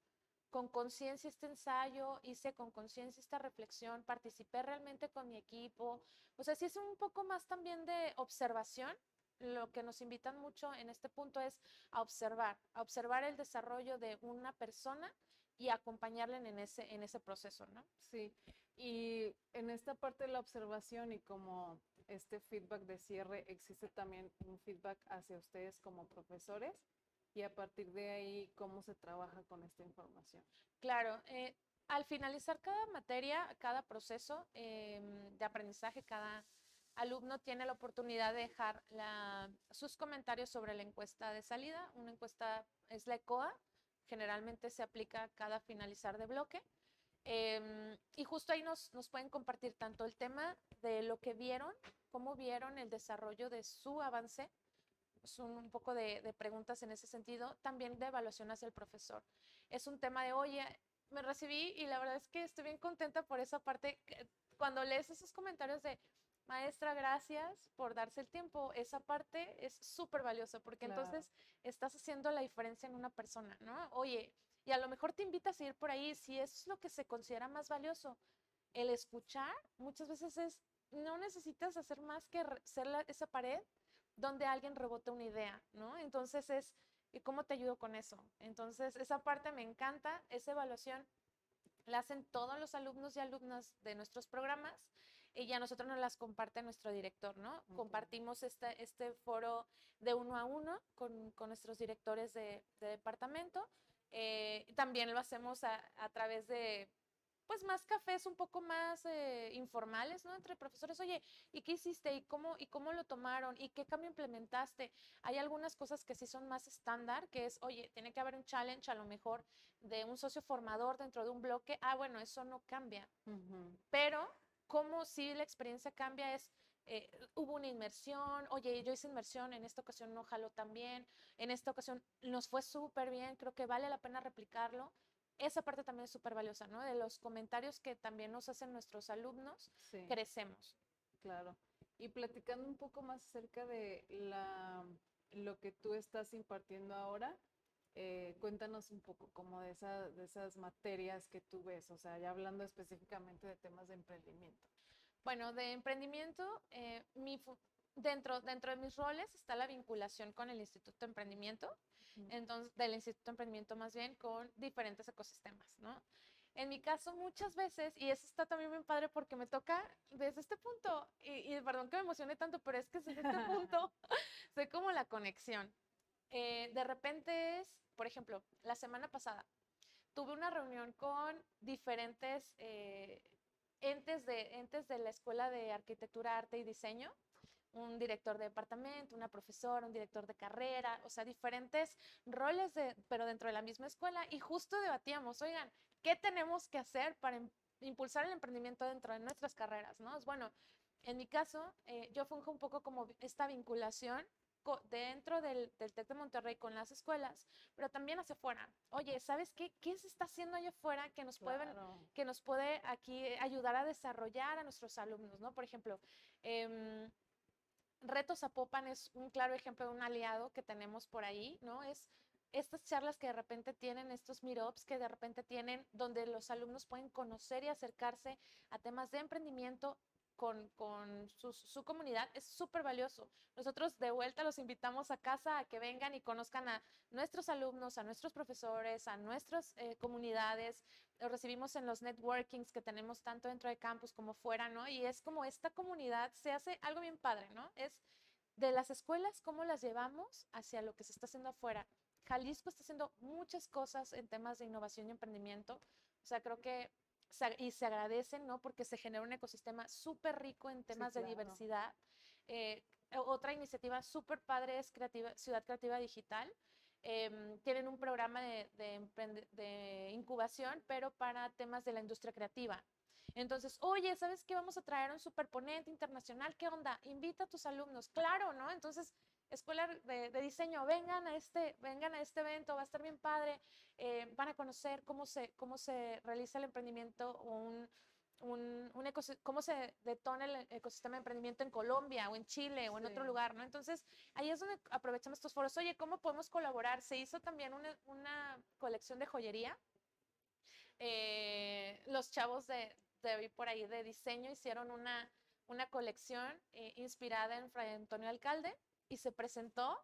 con conciencia este ensayo, hice con conciencia esta reflexión, participé realmente con mi equipo. O sea, sí es un poco más también de observación. Lo que nos invitan mucho en este punto es a observar, a observar el desarrollo de una persona y acompañarle en ese, en ese proceso, ¿no? Sí, y en esta parte de la observación y como este feedback de cierre, existe también un feedback hacia ustedes como profesores y a partir de ahí, ¿cómo se trabaja con esta información? Claro, eh, al finalizar cada materia, cada proceso em, de aprendizaje, cada alumno tiene la oportunidad de dejar sus comentarios sobre la encuesta de salida. Una encuesta es la ECOA, generalmente se aplica cada finalizar de bloque. Em, y justo ahí nos, nos pueden compartir tanto el tema de lo que vieron, cómo vieron el desarrollo de su avance, son un poco de, de, preguntas en ese sentido, también de evaluación hacia el profesor. Es un tema de, oye, me recibí y la verdad es que estoy bien contenta por esa parte. Cuando lees esos comentarios de, maestra, gracias por darse el tiempo, esa parte es súper valiosa porque entonces estás haciendo la diferencia en una persona, ¿no? Oye, y a lo mejor te invitas a ir por ahí, si eso es lo que se considera más valioso. El escuchar muchas veces es, no necesitas hacer más que ser esa pared donde alguien rebota una idea, ¿no? Entonces es, ¿y cómo te ayudo con eso? Entonces, esa parte me encanta, esa evaluación la hacen todos los alumnos y alumnas de nuestros programas y ya nosotros nos las comparte nuestro director, ¿no? Compartimos este, este foro de uno a uno con, con nuestros directores de, de departamento. Eh, también lo hacemos a, a través de pues más cafés un poco más eh, informales, ¿no? Entre profesores, oye, ¿y qué hiciste? ¿Y cómo, ¿Y cómo lo tomaron? ¿Y qué cambio implementaste? Hay algunas cosas que sí son más estándar, que es, oye, tiene que haber un challenge a lo mejor de un socio formador dentro de un bloque. Ah, bueno, eso no cambia. Pero, ¿cómo sí la experiencia cambia? Es, eh, hubo una inmersión, oye, yo hice inmersión, en esta ocasión no jaló tan bien, en esta ocasión nos fue súper bien, creo que vale la pena replicarlo esa parte también es súper valiosa, ¿no? De los comentarios que también nos hacen nuestros alumnos, crecemos. Claro. Y platicando un poco más acerca de la, lo que tú estás impartiendo ahora, eh, cuéntanos un poco como de, esa, de esas materias que tú ves, o sea, ya hablando específicamente de temas de emprendimiento. Bueno, de emprendimiento, eh, mi, dentro, dentro de mis roles está la vinculación con el Instituto de Emprendimiento, entonces, del Instituto de Emprendimiento más bien, con diferentes ecosistemas, ¿no? En mi caso, muchas veces, y eso está también bien padre porque me toca desde este punto, y, perdón que me emocione tanto, pero es que desde este punto sé como la conexión. Eh, de repente es, por ejemplo, la semana pasada tuve una reunión con diferentes eh, entes, de, entes de la Escuela de Arquitectura, Arte y Diseño un director de departamento, una profesora, un director de carrera, o sea, diferentes roles, de, pero dentro de la misma escuela. Y justo debatíamos, oigan, ¿qué tenemos que hacer para impulsar el emprendimiento dentro de nuestras carreras? ¿no? Bueno, en mi caso, eh, yo funjo un poco como esta vinculación dentro del, del TEC de Monterrey con las escuelas, pero también hacia afuera. Oye, ¿sabes qué? ¿Qué se está haciendo allá afuera que nos, puede, que nos puede aquí ayudar a desarrollar a nuestros alumnos? ¿no? Por ejemplo, eh, Reto Zapopan es un claro ejemplo de un aliado que tenemos por ahí, ¿no? Es estas charlas que de repente tienen, estos meetups que de repente tienen, donde los alumnos pueden conocer y acercarse a temas de emprendimiento con, su, comunidad es súper valioso. Nosotros de vuelta los invitamos a casa a que vengan y conozcan a nuestros alumnos, a nuestros profesores, a nuestras eh, comunidades. Los recibimos en los networkings que tenemos tanto dentro de campus como fuera, ¿no? Y es como esta comunidad se hace algo bien padre, ¿no? Es de las escuelas, cómo las llevamos hacia lo que se está haciendo afuera. Jalisco está haciendo muchas cosas en temas de innovación y emprendimiento. O sea, creo que y se agradecen, ¿no? Porque se genera un ecosistema súper rico en temas de diversidad. Eh, otra iniciativa súper padre es creativa, Ciudad Creativa Digital. Em, tienen un programa de, de, incubación, pero para temas de la industria creativa. Entonces, oye, ¿sabes qué? Vamos a traer un superponente internacional. ¿Qué onda? Invita a tus alumnos. Claro, ¿no? Entonces, escuela de, diseño, vengan a, este, vengan a este evento, va a estar bien padre, eh, van a conocer cómo se, cómo se realiza el emprendimiento, un, un, un cómo se detona el ecosistema de emprendimiento en Colombia o en Chile o en otro lugar, ¿no? Entonces, ahí es donde aprovechamos estos foros. Oye, ¿cómo podemos colaborar? Se hizo también una, una colección de joyería eh, los chavos de, de por ahí de diseño hicieron una, una colección eh, inspirada en Fray Antonio Alcalde y se presentó.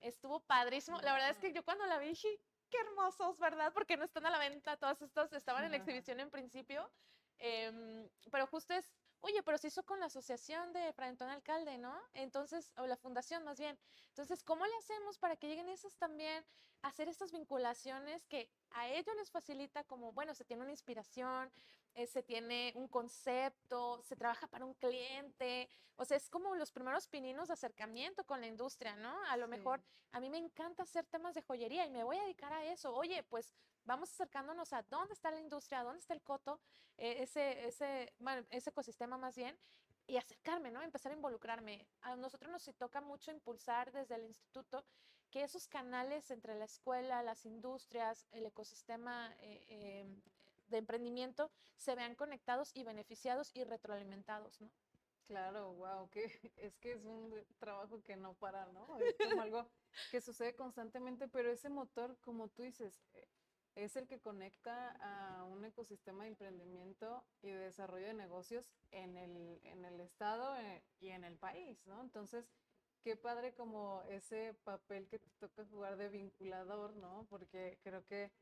Estuvo padrísimo. La verdad es que yo cuando la vi dije, qué hermosos, ¿verdad? Porque no están a la venta, todos estos estaban en la exhibición en principio. Em, pero justo es oye, pero se hizo con la asociación de Fray Antonio Alcalde, ¿no? Entonces, o la fundación más bien. Entonces, ¿cómo le hacemos para que lleguen esos también a hacer estas vinculaciones que a ellos les facilita como, bueno, se tiene una inspiración, eh, se tiene un concepto, se trabaja para un cliente, o sea, es como los primeros pininos de acercamiento con la industria, ¿no? A lo mejor a mí me encanta hacer temas de joyería y me voy a dedicar a eso. Oye, pues vamos acercándonos a dónde está la industria, dónde está el coto, eh, ese, ese, ese ecosistema más bien, y acercarme, ¿no? Empezar a involucrarme. A nosotros nos toca mucho impulsar desde el instituto que esos canales entre la escuela, las industrias, el ecosistema eh, em, de emprendimiento se vean conectados y beneficiados y retroalimentados, ¿no? Claro, wow, que es que es un trabajo que no para, ¿no? Es como algo que sucede constantemente, pero ese motor, como tú dices, eh, es el que conecta a un ecosistema de emprendimiento y de desarrollo de negocios en el, en el estado eh, y en el país, ¿no? Entonces, qué padre como ese papel que te toca jugar de vinculador, ¿no? Porque creo que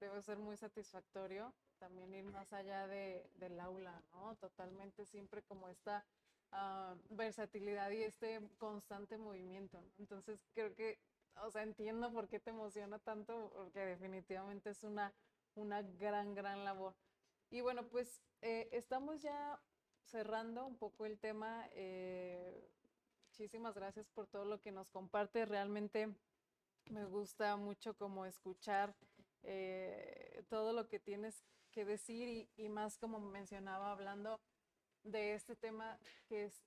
debe ser muy satisfactorio también ir más allá de, del aula, ¿no? Totalmente siempre como esta ah, versatilidad y este constante movimiento. Entonces creo que o sea, entiendo por qué te emociona tanto, porque definitivamente es una, una gran, gran labor. Y bueno, pues eh, estamos ya cerrando un poco el tema. Eh, muchísimas gracias por todo lo que nos comparte. Realmente me gusta mucho como escuchar eh, todo lo que tienes que decir y, más como mencionaba hablando de este tema que es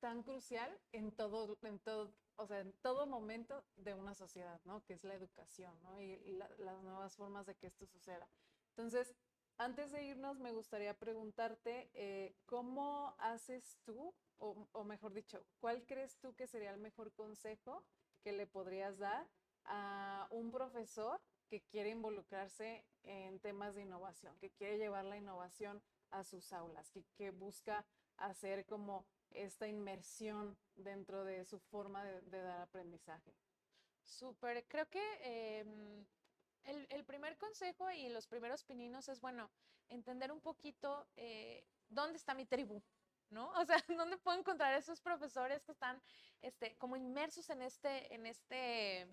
tan crucial en todo, en todo, o sea, en todo momento de una sociedad, ¿no? Que es la educación. Y, las nuevas formas de que esto suceda. Entonces, antes de irnos, me gustaría preguntarte, eh, ¿cómo haces tú, o, mejor dicho, cuál crees tú que sería el mejor consejo que le podrías dar a un profesor que quiere involucrarse en temas de innovación, que quiere llevar la innovación a sus aulas, que, que busca hacer como esta inmersión dentro de su forma de, dar aprendizaje. Súper, creo que em, el, primer consejo y los primeros pininos es, bueno, entender un poquito eh, dónde está mi tribu, ¿no? O sea, dónde puedo encontrar esos profesores que están este, como inmersos en este, en este,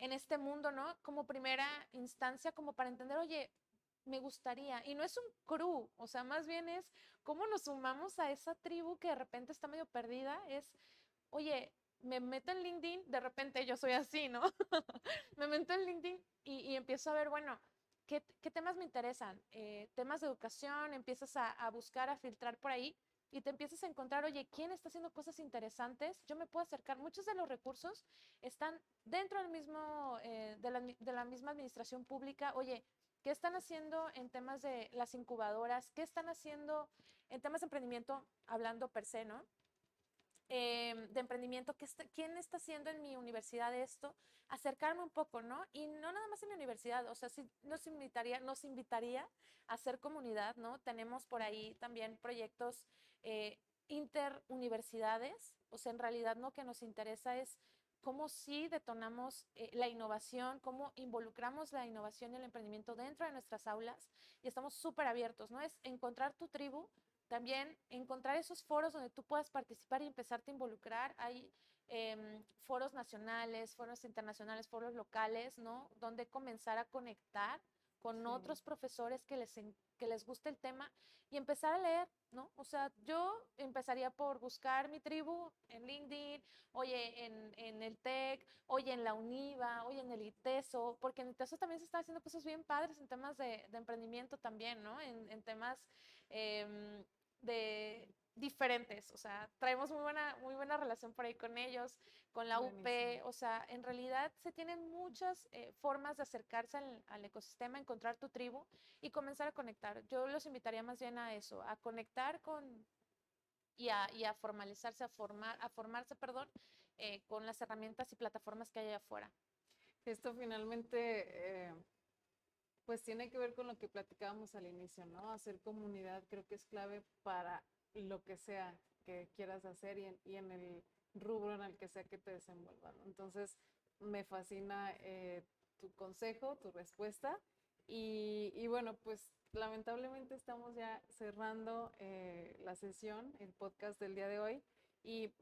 en este mundo, ¿no? Como primera instancia, como para entender, oye, me gustaría. Y no es un crew, o sea, más bien es cómo nos sumamos a esa tribu que de repente está medio perdida. Es, oye, me meto en LinkedIn, de repente yo soy así, ¿no? me meto en LinkedIn y, empiezo a ver, bueno, ¿qué, temas me interesan? Eh, temas de educación, empiezas a, buscar, a filtrar por ahí y te empiezas a encontrar, oye, ¿quién está haciendo cosas interesantes? Yo me puedo acercar. Muchos de los recursos están dentro del mismo, eh, de, la, de la misma administración pública. Oye, ¿Qué están haciendo en temas de las incubadoras? ¿Qué están haciendo en temas de emprendimiento, hablando per se, ¿no? Em, de emprendimiento, ¿qué ¿quién está haciendo en mi universidad esto? Acercarme un poco, ¿no? Y no nada más en mi universidad, o sea, nos invitaría, nos invitaría a hacer comunidad, ¿no? Tenemos por ahí también proyectos eh, interuniversidades, o sea, en realidad lo que nos interesa es cómo sí detonamos eh, la innovación, cómo involucramos la innovación y el emprendimiento dentro de nuestras aulas y estamos súper abiertos, ¿no? Es encontrar tu tribu, también encontrar esos foros donde tú puedas participar y empezarte a involucrar. Hay em, foros nacionales, foros internacionales, foros locales, ¿no? Donde comenzar a conectar con otros profesores que les, que les guste el tema y empezar a leer, ¿no? O sea, yo empezaría por buscar mi tribu en LinkedIn, oye, en, en el TEC, oye, en la UNIVA, oye, en el ITESO, porque en el ITESO también se están haciendo cosas bien padres en temas de, de emprendimiento también, ¿no? En, en temas eh, de diferentes, o sea, traemos muy buena, muy buena relación por ahí con ellos, con la UP, o sea, en realidad se tienen muchas eh, formas de acercarse al, ecosistema, encontrar tu tribu y comenzar a conectar. Yo los invitaría más bien a eso, a conectar con y a, y a formalizarse, a, formar, a formarse, perdón, eh, con las herramientas y plataformas que hay allá afuera. Esto finalmente... Eh, pues tiene que ver con lo que platicábamos al inicio, ¿no? Hacer comunidad creo que es clave para lo que sea que quieras hacer y en, y en el rubro en el que sea que te desenvuelvas. Entonces, me fascina eh, tu consejo, tu respuesta. Y, y, bueno, pues lamentablemente estamos ya cerrando eh, la sesión, el podcast del día de hoy. Y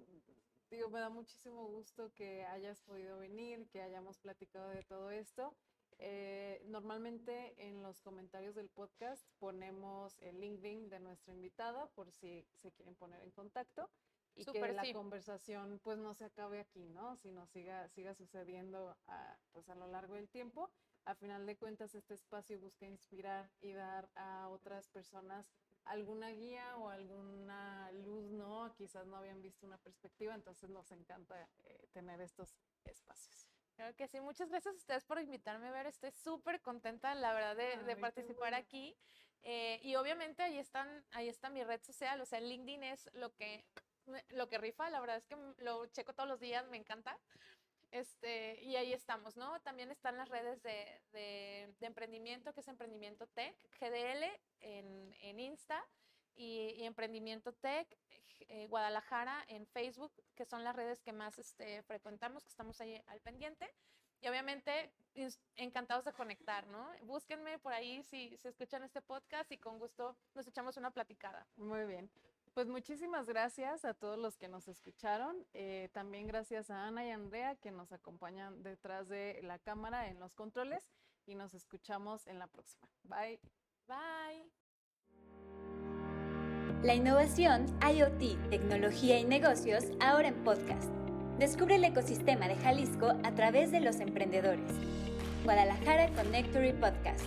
digo, me da muchísimo gusto que hayas podido venir, que hayamos platicado de todo esto. Eh, normalmente en los comentarios del podcast ponemos el LinkedIn de nuestra invitada por si se quieren poner en contacto y que la conversación pues no se acabe aquí, ¿no? Sino siga, siga sucediendo a, pues a lo largo del tiempo. A final de cuentas, este espacio busca inspirar y dar a otras personas alguna guía o alguna luz, ¿no? Quizás no habían visto una perspectiva, entonces nos encanta eh, tener estos espacios. Claro que sí, muchas gracias a ustedes por invitarme a ver, estoy súper contenta, la verdad, de, de participar aquí. Eh, y obviamente ahí, están, ahí está mi red social, o sea, LinkedIn es lo que lo que rifa, la verdad es que lo checo todos los días, me encanta. Este, y ahí estamos, ¿no? También están las redes de, de, emprendimiento, que es Emprendimiento Tech, GDL en, en Insta y, Emprendimiento Tech eh, Guadalajara en Facebook, que son las redes que más este, frecuentamos, que estamos ahí al pendiente. Y obviamente encantados de conectar, ¿no? Búsquenme por ahí si, si escuchan este podcast y con gusto nos echamos una platicada. Muy bien. Pues muchísimas gracias a todos los que nos escucharon. Eh, también gracias a Ana y Andrea que nos acompañan detrás de la cámara en los controles y nos escuchamos en la próxima. Bye. Bye. La innovación, IoT, tecnología y negocios ahora en podcast. Descubre el ecosistema de Jalisco a través de los emprendedores. Guadalajara Connectory Podcast.